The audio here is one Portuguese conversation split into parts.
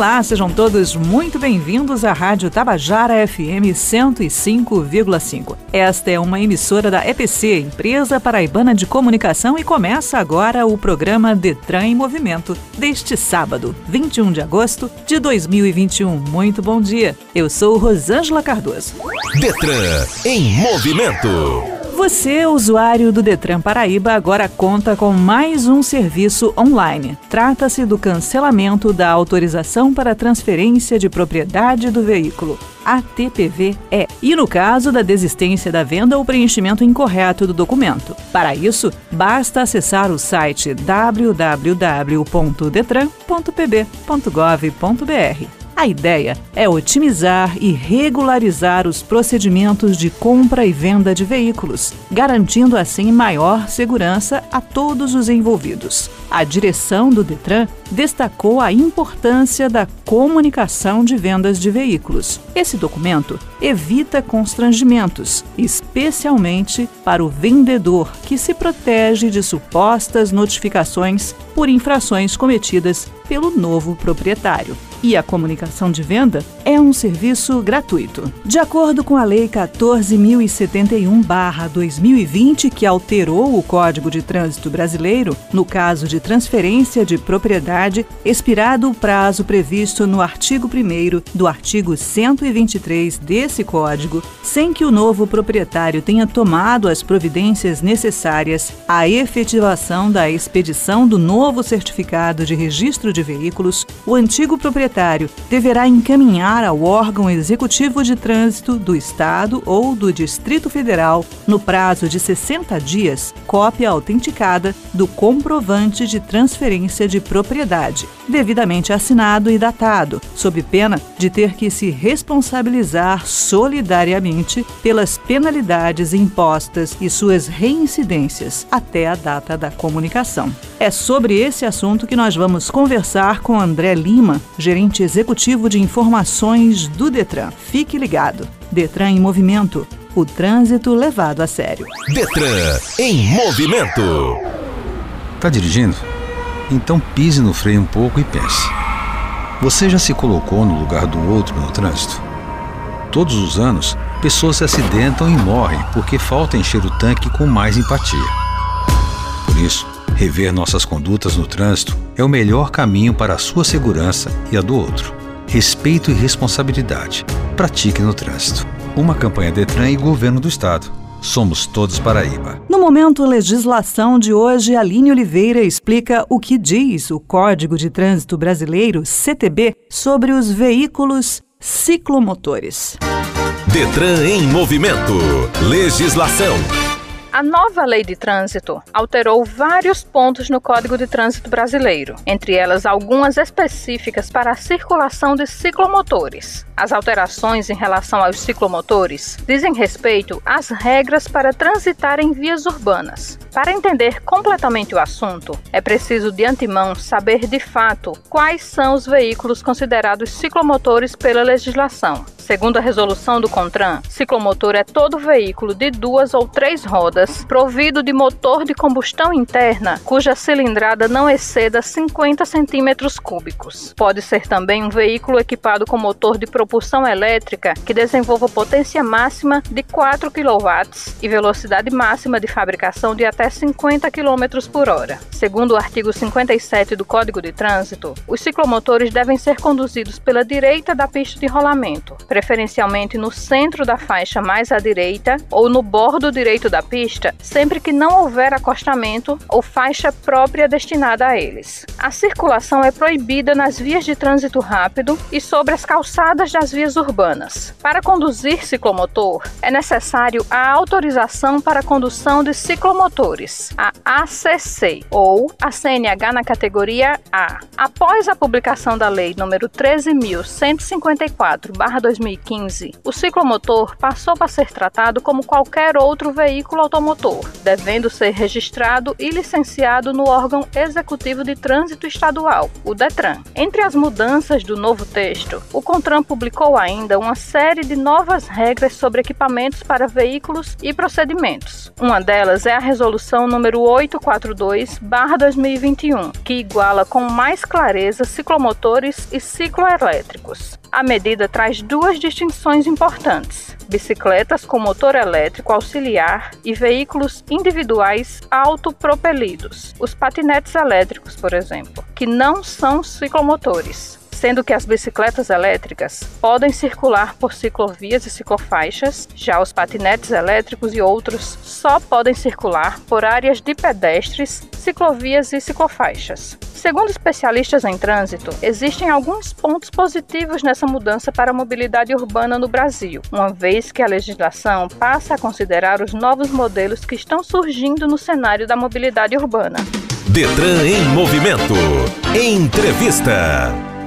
Olá, sejam todos muito bem-vindos à Rádio Tabajara FM 105,5. Esta é uma emissora da EPC, Empresa Paraibana de Comunicação, e começa agora o programa Detran em Movimento, deste sábado, 21 de agosto de 2021. Muito bom dia. Eu sou Rosângela Cardoso. Detran em movimento. Você, usuário do Detran Paraíba, agora conta com mais um serviço online. Trata-se do cancelamento da autorização para transferência de propriedade do veículo. ATPVE e no caso da desistência da venda ou preenchimento incorreto do documento. Para isso, basta acessar o site www.detran.pb.gov.br. A ideia é otimizar e regularizar os procedimentos de compra e venda de veículos, garantindo assim maior segurança a todos os envolvidos. A direção do Detran destacou a importância da comunicação de vendas de veículos. Esse documento evita constrangimentos, especialmente para o vendedor, que se protege de supostas notificações por infrações cometidas pelo novo proprietário e a comunicação de venda é um serviço gratuito. De acordo com a Lei 14.071-2020, que alterou o Código de Trânsito Brasileiro, no caso de transferência de propriedade, expirado o prazo previsto no artigo 1 do artigo 123 desse Código, sem que o novo proprietário tenha tomado as providências necessárias à efetivação da expedição do novo certificado de registro de veículos, o antigo proprietário proprietário deverá encaminhar ao órgão executivo de trânsito do Estado ou do Distrito Federal, no prazo de 60 dias, cópia autenticada do comprovante de transferência de propriedade, devidamente assinado e datado, sob pena de ter que se responsabilizar solidariamente pelas penalidades impostas e suas reincidências até a data da comunicação. É sobre esse assunto que nós vamos conversar com André Lima, gerente executivo de informações do Detran. Fique ligado. Detran em movimento. O trânsito levado a sério. Detran em movimento. Tá dirigindo? Então pise no freio um pouco e pense. Você já se colocou no lugar do outro no trânsito? Todos os anos, pessoas se acidentam e morrem porque falta encher o tanque com mais empatia. Por isso, Rever nossas condutas no trânsito é o melhor caminho para a sua segurança e a do outro. Respeito e responsabilidade. Pratique no trânsito. Uma campanha Detran e Governo do Estado. Somos todos Paraíba. No momento legislação de hoje, Aline Oliveira explica o que diz o Código de Trânsito Brasileiro, CTB, sobre os veículos ciclomotores. Detran em movimento. Legislação. A nova lei de trânsito alterou vários pontos no Código de Trânsito Brasileiro, entre elas algumas específicas para a circulação de ciclomotores. As alterações em relação aos ciclomotores dizem respeito às regras para transitar em vias urbanas. Para entender completamente o assunto, é preciso de antemão saber de fato quais são os veículos considerados ciclomotores pela legislação. Segundo a resolução do CONTRAN, ciclomotor é todo veículo de duas ou três rodas provido de motor de combustão interna cuja cilindrada não exceda 50 centímetros cúbicos. Pode ser também um veículo equipado com motor de propulsão elétrica que desenvolva potência máxima de 4 kW e velocidade máxima de fabricação de até 50 km por hora. Segundo o artigo 57 do Código de Trânsito, os ciclomotores devem ser conduzidos pela direita da pista de rolamento, preferencialmente no centro da faixa mais à direita ou no bordo direito da pista, sempre que não houver acostamento ou faixa própria destinada a eles. A circulação é proibida nas vias de trânsito rápido e sobre as calçadas das vias urbanas. Para conduzir ciclomotor, é necessário a autorização para a condução de ciclomotores, a ACC, ou a CNH na categoria A. Após a publicação da Lei nº 13.154/2000 2015, o ciclomotor passou a ser tratado como qualquer outro veículo automotor, devendo ser registrado e licenciado no órgão executivo de trânsito estadual, o DETRAN. Entre as mudanças do novo texto, o CONTRAN publicou ainda uma série de novas regras sobre equipamentos para veículos e procedimentos. Uma delas é a resolução número 842/2021, que iguala com mais clareza ciclomotores e cicloelétricos. A medida traz duas distinções importantes: bicicletas com motor elétrico auxiliar e veículos individuais autopropelidos, os patinetes elétricos, por exemplo, que não são ciclomotores sendo que as bicicletas elétricas podem circular por ciclovias e ciclofaixas, já os patinetes elétricos e outros só podem circular por áreas de pedestres, ciclovias e ciclofaixas. Segundo especialistas em trânsito, existem alguns pontos positivos nessa mudança para a mobilidade urbana no Brasil, uma vez que a legislação passa a considerar os novos modelos que estão surgindo no cenário da mobilidade urbana. Detran em movimento. Entrevista.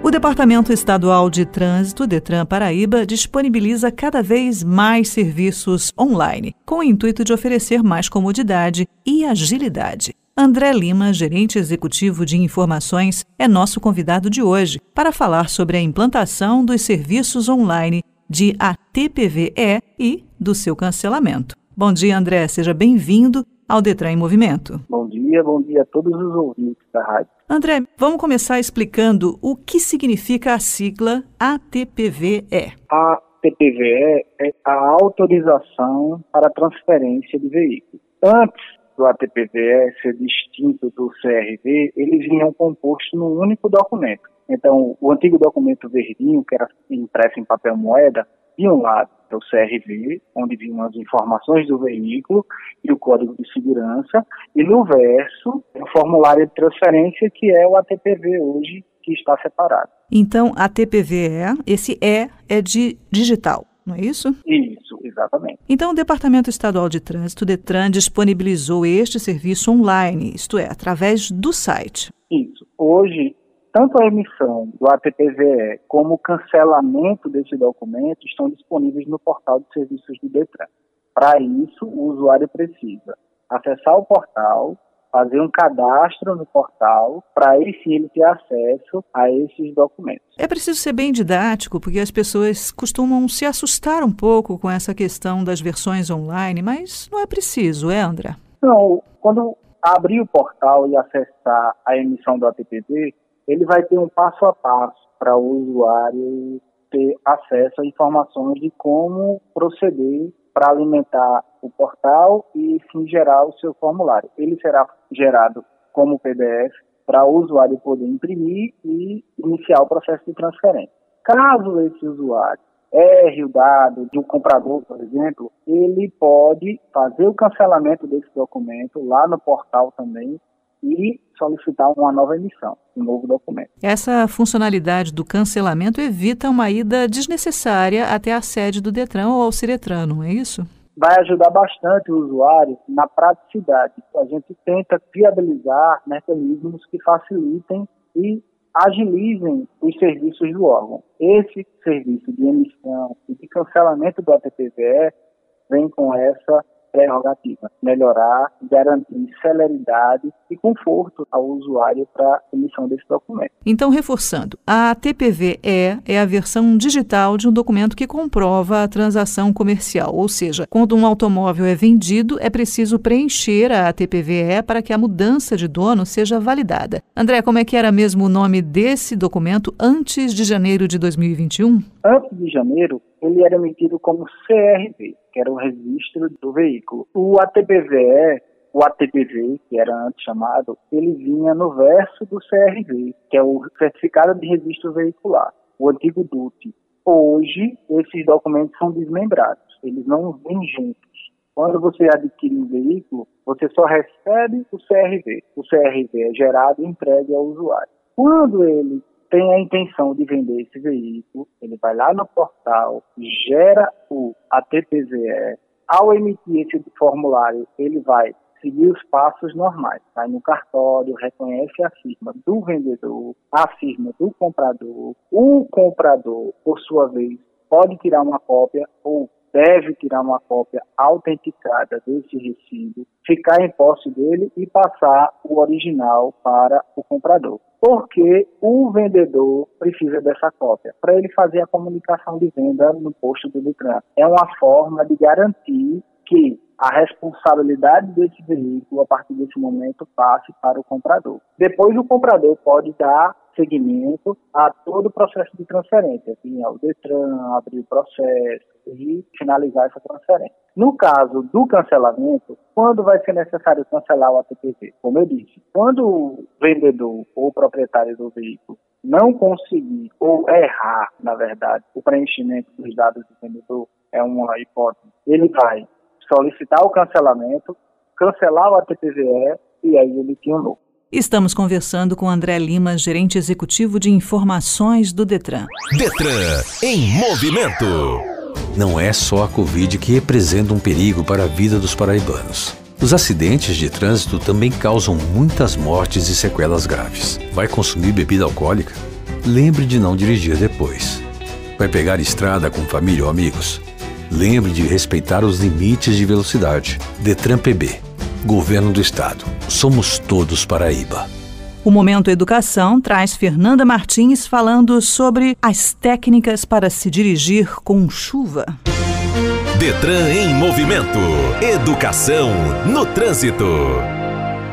O Departamento Estadual de Trânsito, Detran Paraíba, disponibiliza cada vez mais serviços online, com o intuito de oferecer mais comodidade e agilidade. André Lima, gerente executivo de informações, é nosso convidado de hoje para falar sobre a implantação dos serviços online de ATPVE e do seu cancelamento. Bom dia, André. Seja bem-vindo ao Detran em Movimento. Bom dia, bom dia a todos os ouvintes da rádio. André, vamos começar explicando o que significa a sigla ATPVE. A ATPVE é a autorização para transferência de veículo. Antes do ATPVE ser distinto do CRV, eles vinham compostos num único documento. Então, o antigo documento verdinho, que era impresso em papel moeda, de um lado é o CRV, onde vinham as informações do veículo e o código de segurança, e no verso, o formulário de transferência, que é o ATPV hoje, que está separado. Então, ATPVE, esse E é de digital não é isso? Isso, exatamente. Então, o Departamento Estadual de Trânsito, DETRAN, disponibilizou este serviço online, isto é, através do site. Isso. Hoje, tanto a emissão do ATPVE como o cancelamento desse documento estão disponíveis no portal de serviços do DETRAN. Para isso, o usuário precisa acessar o portal, fazer um cadastro no portal para aí sim ele ter acesso a esses documentos. É preciso ser bem didático, porque as pessoas costumam se assustar um pouco com essa questão das versões online, mas não é preciso, é, André? Não, quando abrir o portal e acessar a emissão do ATPD, ele vai ter um passo a passo para o usuário ter acesso a informações de como proceder para alimentar o portal e sim gerar o seu formulário. Ele será gerado como PDF para o usuário poder imprimir e iniciar o processo de transferência. Caso esse usuário erre o dado de um comprador, por exemplo, ele pode fazer o cancelamento desse documento lá no portal também e solicitar uma nova emissão, um novo documento. Essa funcionalidade do cancelamento evita uma ida desnecessária até a sede do Detran ou ao Ciretran, não é isso? Vai ajudar bastante o usuário na praticidade. A gente tenta viabilizar mecanismos que facilitem e agilizem os serviços do órgão. Esse serviço de emissão e de cancelamento do ATPVE vem com essa prerrogativa, melhorar, garantir celeridade e conforto ao usuário para a emissão desse documento. Então, reforçando, a TPVE é a versão digital de um documento que comprova a transação comercial, ou seja, quando um automóvel é vendido, é preciso preencher a TPVE para que a mudança de dono seja validada. André, como é que era mesmo o nome desse documento antes de janeiro de 2021? Antes de janeiro, ele era emitido como CRV, que era o registro do veículo. O ATPVE, o ATPV, que era antes chamado, ele vinha no verso do CRV, que é o Certificado de Registro Veicular, o antigo DUT. Hoje, esses documentos são desmembrados, eles não vêm juntos. Quando você adquire um veículo, você só recebe o CRV. O CRV é gerado e entregue ao usuário. Quando ele tem a intenção de vender esse veículo, ele vai lá no portal, gera o ATPVE. Ao emitir esse formulário, ele vai seguir os passos normais. Vai no cartório, reconhece a firma do vendedor, a firma do comprador. O comprador, por sua vez, pode tirar uma cópia ou deve tirar uma cópia autenticada desse recibo, ficar em posse dele e passar o original para o comprador. Porque o vendedor precisa dessa cópia para ele fazer a comunicação de venda no posto do Detran. É uma forma de garantir que a responsabilidade desse veículo, a partir desse momento, passe para o comprador. Depois, o comprador pode dar seguimento a todo o processo de transferência, vir ao Detran, abrir o processo e finalizar essa transferência. No caso do cancelamento, quando vai ser necessário cancelar o ATPV? Como eu disse, quando o vendedor ou o proprietário do veículo não conseguir ou errar, na verdade, o preenchimento dos dados do vendedor, é uma hipótese, ele vai solicitar o cancelamento, cancelar o ATPVE e aí emitir um novo. Estamos conversando com André Lima, gerente executivo de informações do Detran. Detran em movimento. Não é só a Covid que representa um perigo para a vida dos paraibanos. Os acidentes de trânsito também causam muitas mortes e sequelas graves. Vai consumir bebida alcoólica? Lembre de não dirigir depois. Vai pegar estrada com família ou amigos? Lembre de respeitar os limites de velocidade. Detran PB Governo do Estado. Somos todos Paraíba. O Momento Educação traz Fernanda Martins falando sobre as técnicas para se dirigir com chuva. Detran em movimento. Educação no trânsito.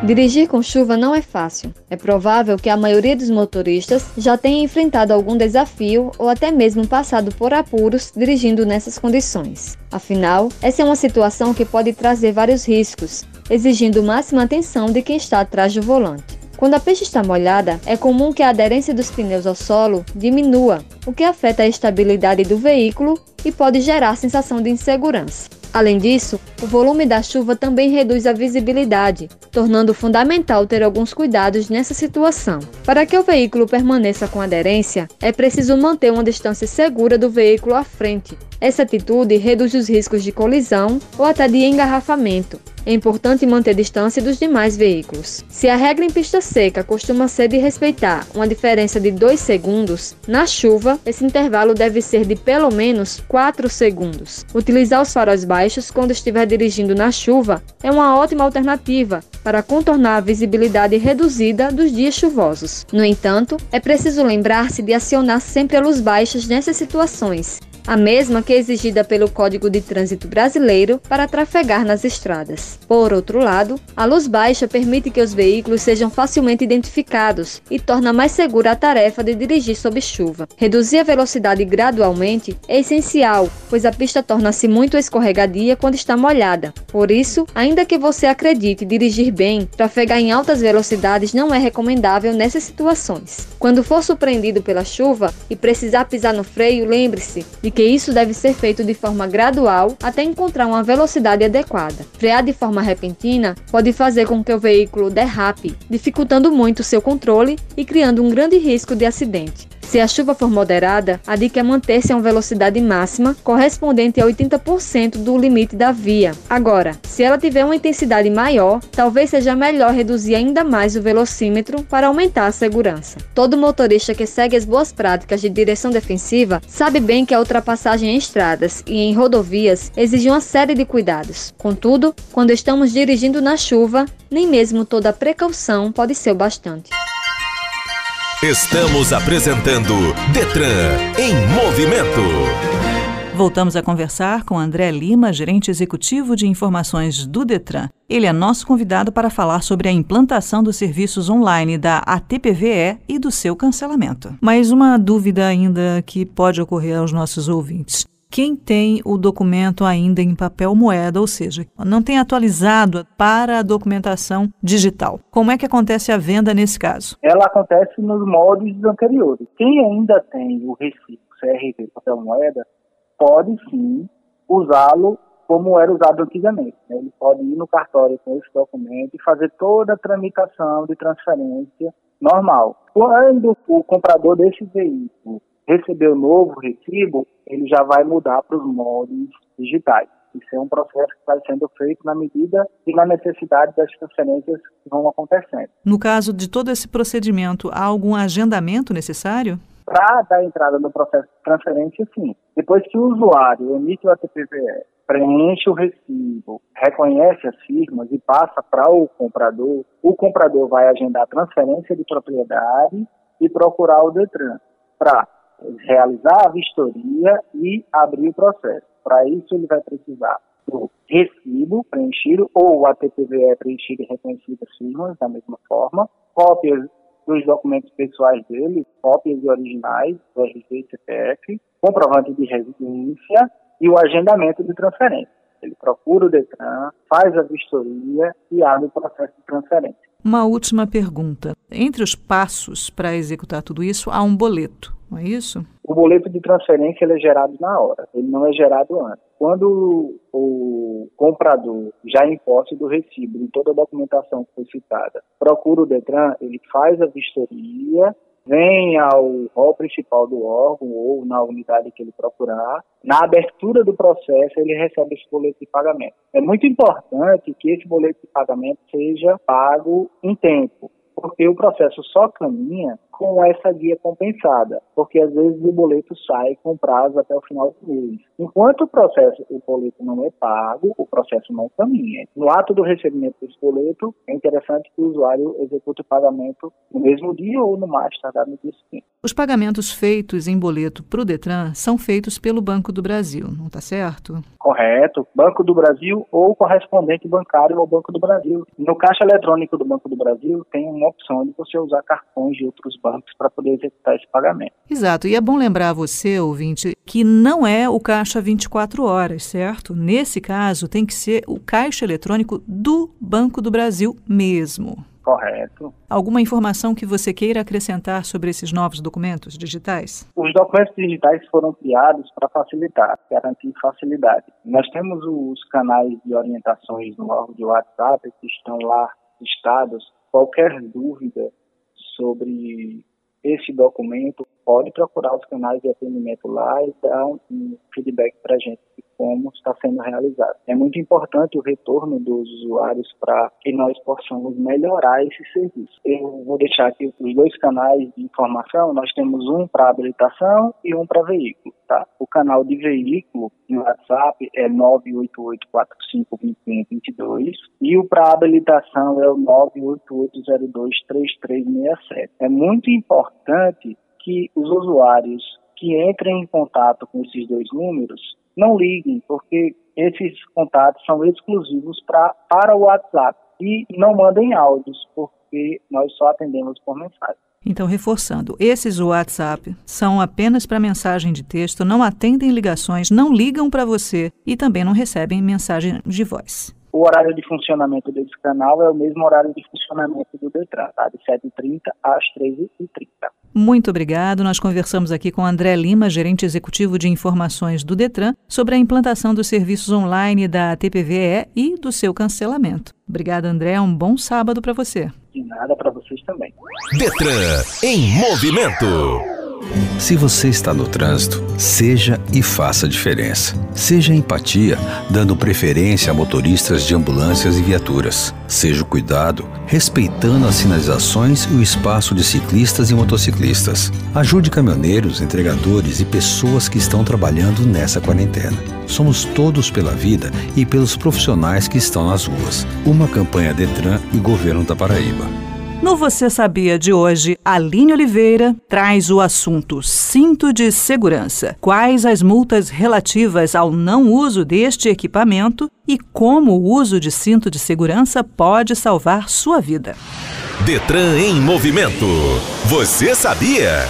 Dirigir com chuva não é fácil. É provável que a maioria dos motoristas já tenha enfrentado algum desafio ou até mesmo passado por apuros dirigindo nessas condições. Afinal, essa é uma situação que pode trazer vários riscos, exigindo máxima atenção de quem está atrás do volante. Quando a pista está molhada, é comum que a aderência dos pneus ao solo diminua, o que afeta a estabilidade do veículo e pode gerar sensação de insegurança. Além disso, o volume da chuva também reduz a visibilidade, tornando fundamental ter alguns cuidados nessa situação. Para que o veículo permaneça com aderência, é preciso manter uma distância segura do veículo à frente. Essa atitude reduz os riscos de colisão ou até de engarrafamento, é importante manter distância dos demais veículos. Se a regra em pista seca costuma ser de respeitar uma diferença de 2 segundos, na chuva esse intervalo deve ser de pelo menos 4 segundos. Utilizar os faróis baixos quando estiver dirigindo na chuva é uma ótima alternativa para contornar a visibilidade reduzida dos dias chuvosos. No entanto, é preciso lembrar-se de acionar sempre a luz baixa nessas situações a mesma que é exigida pelo Código de Trânsito Brasileiro para trafegar nas estradas. Por outro lado, a luz baixa permite que os veículos sejam facilmente identificados e torna mais segura a tarefa de dirigir sob chuva. Reduzir a velocidade gradualmente é essencial, pois a pista torna-se muito escorregadia quando está molhada. Por isso, ainda que você acredite dirigir bem, trafegar em altas velocidades não é recomendável nessas situações. Quando for surpreendido pela chuva e precisar pisar no freio, lembre-se de que isso deve ser feito de forma gradual até encontrar uma velocidade adequada. Frear de forma repentina pode fazer com que o veículo derrape, dificultando muito seu controle e criando um grande risco de acidente. Se a chuva for moderada, a dica é manter-se a uma velocidade máxima correspondente a 80% do limite da via. Agora, se ela tiver uma intensidade maior, talvez seja melhor reduzir ainda mais o velocímetro para aumentar a segurança. Todo motorista que segue as boas práticas de direção defensiva sabe bem que a ultrapassagem em estradas e em rodovias exige uma série de cuidados. Contudo, quando estamos dirigindo na chuva, nem mesmo toda precaução pode ser o bastante. Estamos apresentando Detran em movimento. Voltamos a conversar com André Lima, gerente executivo de informações do Detran. Ele é nosso convidado para falar sobre a implantação dos serviços online da ATPVE e do seu cancelamento. Mais uma dúvida ainda que pode ocorrer aos nossos ouvintes quem tem o documento ainda em papel moeda, ou seja, não tem atualizado para a documentação digital. Como é que acontece a venda nesse caso? Ela acontece nos moldes anteriores. Quem ainda tem o recibo CRV papel moeda, pode sim usá-lo como era usado antigamente. Né? Ele pode ir no cartório com esse documento e fazer toda a tramitação de transferência normal. Quando o comprador desse veículo receber o novo recibo, ele já vai mudar para os moldes digitais. Isso é um processo que vai sendo feito na medida e na necessidade das transferências que vão acontecendo. No caso de todo esse procedimento, há algum agendamento necessário? Para dar entrada no processo de transferência, sim. Depois que o usuário emite o ATPVE, preenche o recibo, reconhece as firmas e passa para o comprador, o comprador vai agendar a transferência de propriedade e procurar o Detran para realizar a vistoria e abrir o processo. Para isso, ele vai precisar do recibo preenchido ou o ATPVE preenchido e reconhecido as firmas, da mesma forma, cópias dos documentos pessoais dele, cópias originais do RG e CPF, comprovante de residência e o agendamento de transferência. Ele procura o DETRAN, faz a vistoria e abre o processo de transferência. Uma última pergunta. Entre os passos para executar tudo isso, há um boleto, não é isso? O boleto de transferência é gerado na hora, ele não é gerado antes. Quando o comprador, já em posse do recibo, de toda a documentação que foi citada, procura o DETRAN, ele faz a vistoria, vem ao hall principal do órgão ou na unidade que ele procurar. Na abertura do processo, ele recebe esse boleto de pagamento. É muito importante que esse boleto de pagamento seja pago em tempo, porque o processo só caminha com essa guia compensada, porque às vezes o boleto sai com prazo até o final do mês. Enquanto o processo, o boleto não é pago, o processo não caminha. No ato do recebimento desse boleto, é interessante que o usuário execute o pagamento no mesmo dia ou no mais tardar no dia seguinte. Os pagamentos feitos em boleto para o Detran são feitos pelo Banco do Brasil, não está certo? Correto. Banco do Brasil ou correspondente bancário ao Banco do Brasil. No caixa eletrônico do Banco do Brasil tem uma opção de você usar cartões de outros bancos para poder executar esse pagamento. Exato. E é bom lembrar a você, ouvinte, que não é o caixa 24 horas, certo? Nesse caso, tem que ser o caixa eletrônico do Banco do Brasil mesmo. Correto. Alguma informação que você queira acrescentar sobre esses novos documentos digitais? Os documentos digitais foram criados para facilitar, garantir facilidade. Nós temos os canais de orientações no órgão de WhatsApp que estão lá listados. Qualquer dúvida sobre esse documento, pode procurar os canais de atendimento lá e dar um feedback para a gente de como está sendo realizado. É muito importante o retorno dos usuários para que nós possamos melhorar esse serviço. Eu vou deixar aqui os dois canais de informação, nós temos um para habilitação e um para veículo. Tá? O canal de veículo no WhatsApp é 988452122 e o para habilitação é o 988023367. É muito importante que os usuários que entrem em contato com esses dois números não liguem, porque esses contatos são exclusivos pra, para o WhatsApp. E não mandem áudios, porque nós só atendemos por mensagem. Então, reforçando, esses WhatsApp são apenas para mensagem de texto, não atendem ligações, não ligam para você e também não recebem mensagem de voz. O horário de funcionamento desse canal é o mesmo horário de funcionamento do Detran, tá? de 7h30 às 13h30. Muito obrigado. Nós conversamos aqui com André Lima, gerente executivo de informações do Detran, sobre a implantação dos serviços online da TPVE e do seu cancelamento. Obrigada, André. Um bom sábado para você. De nada para vocês também. Detran em movimento. Se você está no trânsito, seja e faça diferença. Seja empatia, dando preferência a motoristas de ambulâncias e viaturas. Seja o cuidado, respeitando as sinalizações e o espaço de ciclistas e motociclistas. Ajude caminhoneiros, entregadores e pessoas que estão trabalhando nessa quarentena. Somos todos pela vida e pelos profissionais que estão nas ruas. Uma campanha Detran e Governo da Paraíba. No Você Sabia de hoje, Aline Oliveira traz o assunto cinto de segurança. Quais as multas relativas ao não uso deste equipamento e como o uso de cinto de segurança pode salvar sua vida. Detran em movimento. Você sabia?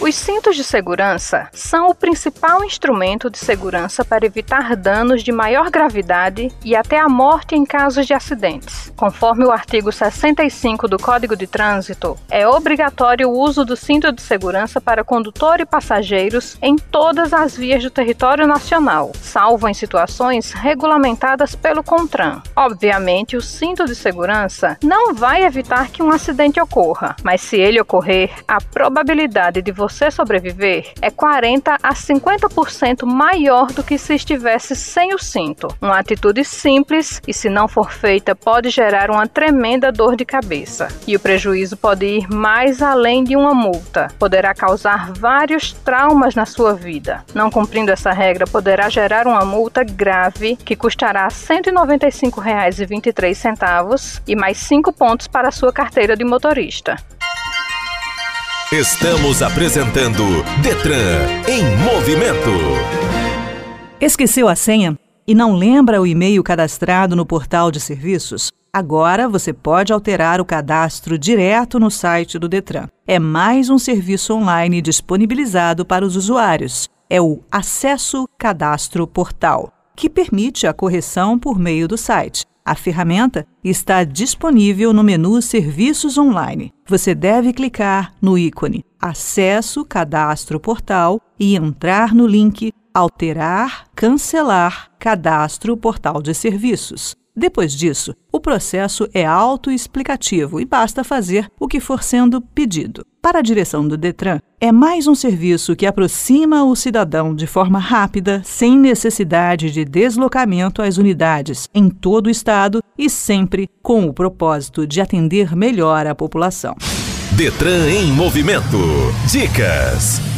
Os cintos de segurança são o principal instrumento de segurança para evitar danos de maior gravidade e até a morte em casos de acidentes. Conforme o artigo 65 do Código de Trânsito, é obrigatório o uso do cinto de segurança para condutor e passageiros em todas as vias do território nacional, salvo em situações regulamentadas pelo CONTRAN. Obviamente, o cinto de segurança não vai evitar que um acidente ocorra, mas se ele ocorrer, a probabilidade de você você sobreviver é 40 a 50% maior do que se estivesse sem o cinto. Uma atitude simples e, se não for feita, pode gerar uma tremenda dor de cabeça. E o prejuízo pode ir mais além de uma multa. Poderá causar vários traumas na sua vida. Não cumprindo essa regra, poderá gerar uma multa grave que custará R$ 195,23 e mais 5 pontos para sua carteira de motorista. Estamos apresentando Detran em movimento. Esqueceu a senha e não lembra o e-mail cadastrado no portal de serviços? Agora você pode alterar o cadastro direto no site do Detran. É mais um serviço online disponibilizado para os usuários. É o Acesso Cadastro Portal, que permite a correção por meio do site. A ferramenta está disponível no menu Serviços Online. Você deve clicar no ícone Acesso Cadastro Portal e entrar no link Alterar, Cancelar Cadastro Portal de Serviços. Depois disso, o processo é autoexplicativo e basta fazer o que for sendo pedido. Para a direção do Detran, é mais um serviço que aproxima o cidadão de forma rápida, sem necessidade de deslocamento às unidades em todo o estado e sempre com o propósito de atender melhor a população. Detran em movimento. Dicas.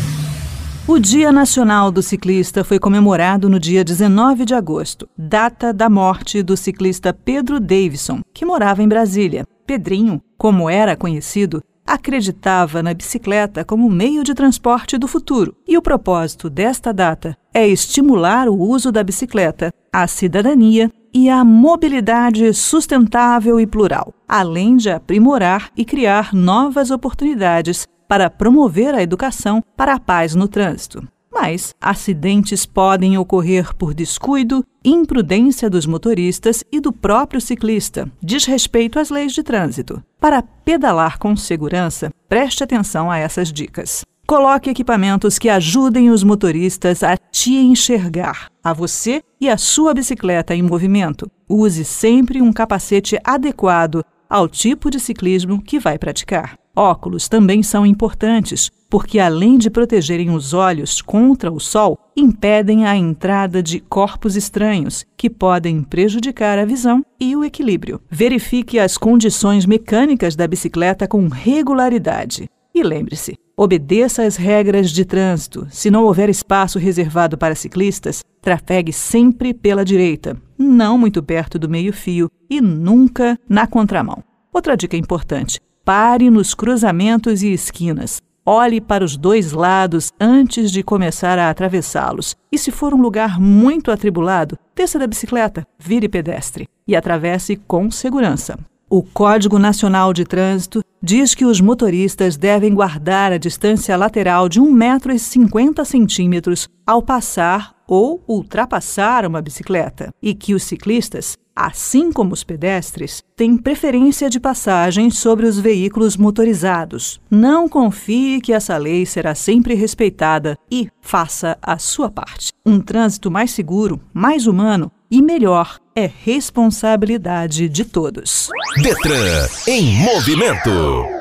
O Dia Nacional do Ciclista foi comemorado no dia 19 de agosto, data da morte do ciclista Pedro Davison, que morava em Brasília. Pedrinho, como era conhecido, acreditava na bicicleta como meio de transporte do futuro, e o propósito desta data é estimular o uso da bicicleta, a cidadania e a mobilidade sustentável e plural, além de aprimorar e criar novas oportunidades para promover a educação para a paz no trânsito. Mas acidentes podem ocorrer por descuido, imprudência dos motoristas e do próprio ciclista, desrespeito às leis de trânsito. Para pedalar com segurança, preste atenção a essas dicas. Coloque equipamentos que ajudem os motoristas a te enxergar, a você e a sua bicicleta em movimento. Use sempre um capacete adequado ao tipo de ciclismo que vai praticar. Óculos também são importantes, porque além de protegerem os olhos contra o sol, impedem a entrada de corpos estranhos, que podem prejudicar a visão e o equilíbrio. Verifique as condições mecânicas da bicicleta com regularidade. E lembre-se, obedeça às regras de trânsito. Se não houver espaço reservado para ciclistas, trafegue sempre pela direita, não muito perto do meio-fio e nunca na contramão. Outra dica importante: Pare nos cruzamentos e esquinas. Olhe para os dois lados antes de começar a atravessá-los. E se for um lugar muito atribulado, desça da bicicleta, vire pedestre e atravesse com segurança. O Código Nacional de Trânsito diz que os motoristas devem guardar a distância lateral de 1,50 m ao passar ou ultrapassar uma bicicleta e que os ciclistas assim como os pedestres, têm preferência de passagem sobre os veículos motorizados. Não confie que essa lei será sempre respeitada e faça a sua parte. Um trânsito mais seguro, mais humano e melhor é responsabilidade de todos. Detran em movimento.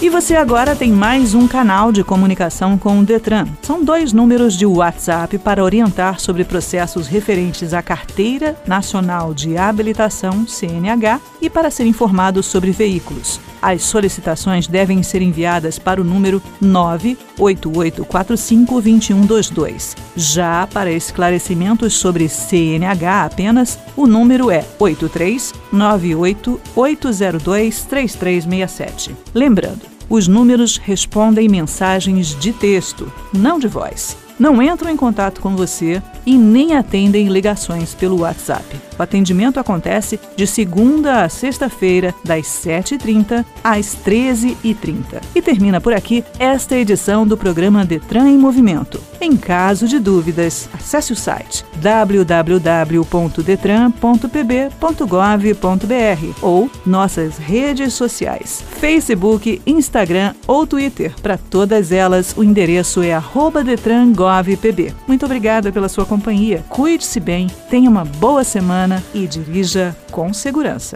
E você agora tem mais um canal de comunicação com o Detran. São dois números de WhatsApp para orientar sobre processos referentes à Carteira Nacional de Habilitação, CNH, e para ser informado sobre veículos. As solicitações devem ser enviadas para o número 988452122. Já para esclarecimentos sobre CNH apenas, o número é 83988023367. Lembrando, os números respondem mensagens de texto, não de voz não entram em contato com você e nem atendem ligações pelo WhatsApp. O atendimento acontece de segunda a sexta-feira, das 7h30 às 13h30. E termina por aqui esta edição do programa Detran em Movimento. Em caso de dúvidas, acesse o site www.detran.pb.gov.br ou nossas redes sociais, Facebook, Instagram ou Twitter. Para todas elas, o endereço é @detran.gov PB. Muito obrigada pela sua companhia. Cuide-se bem, tenha uma boa semana e dirija com segurança.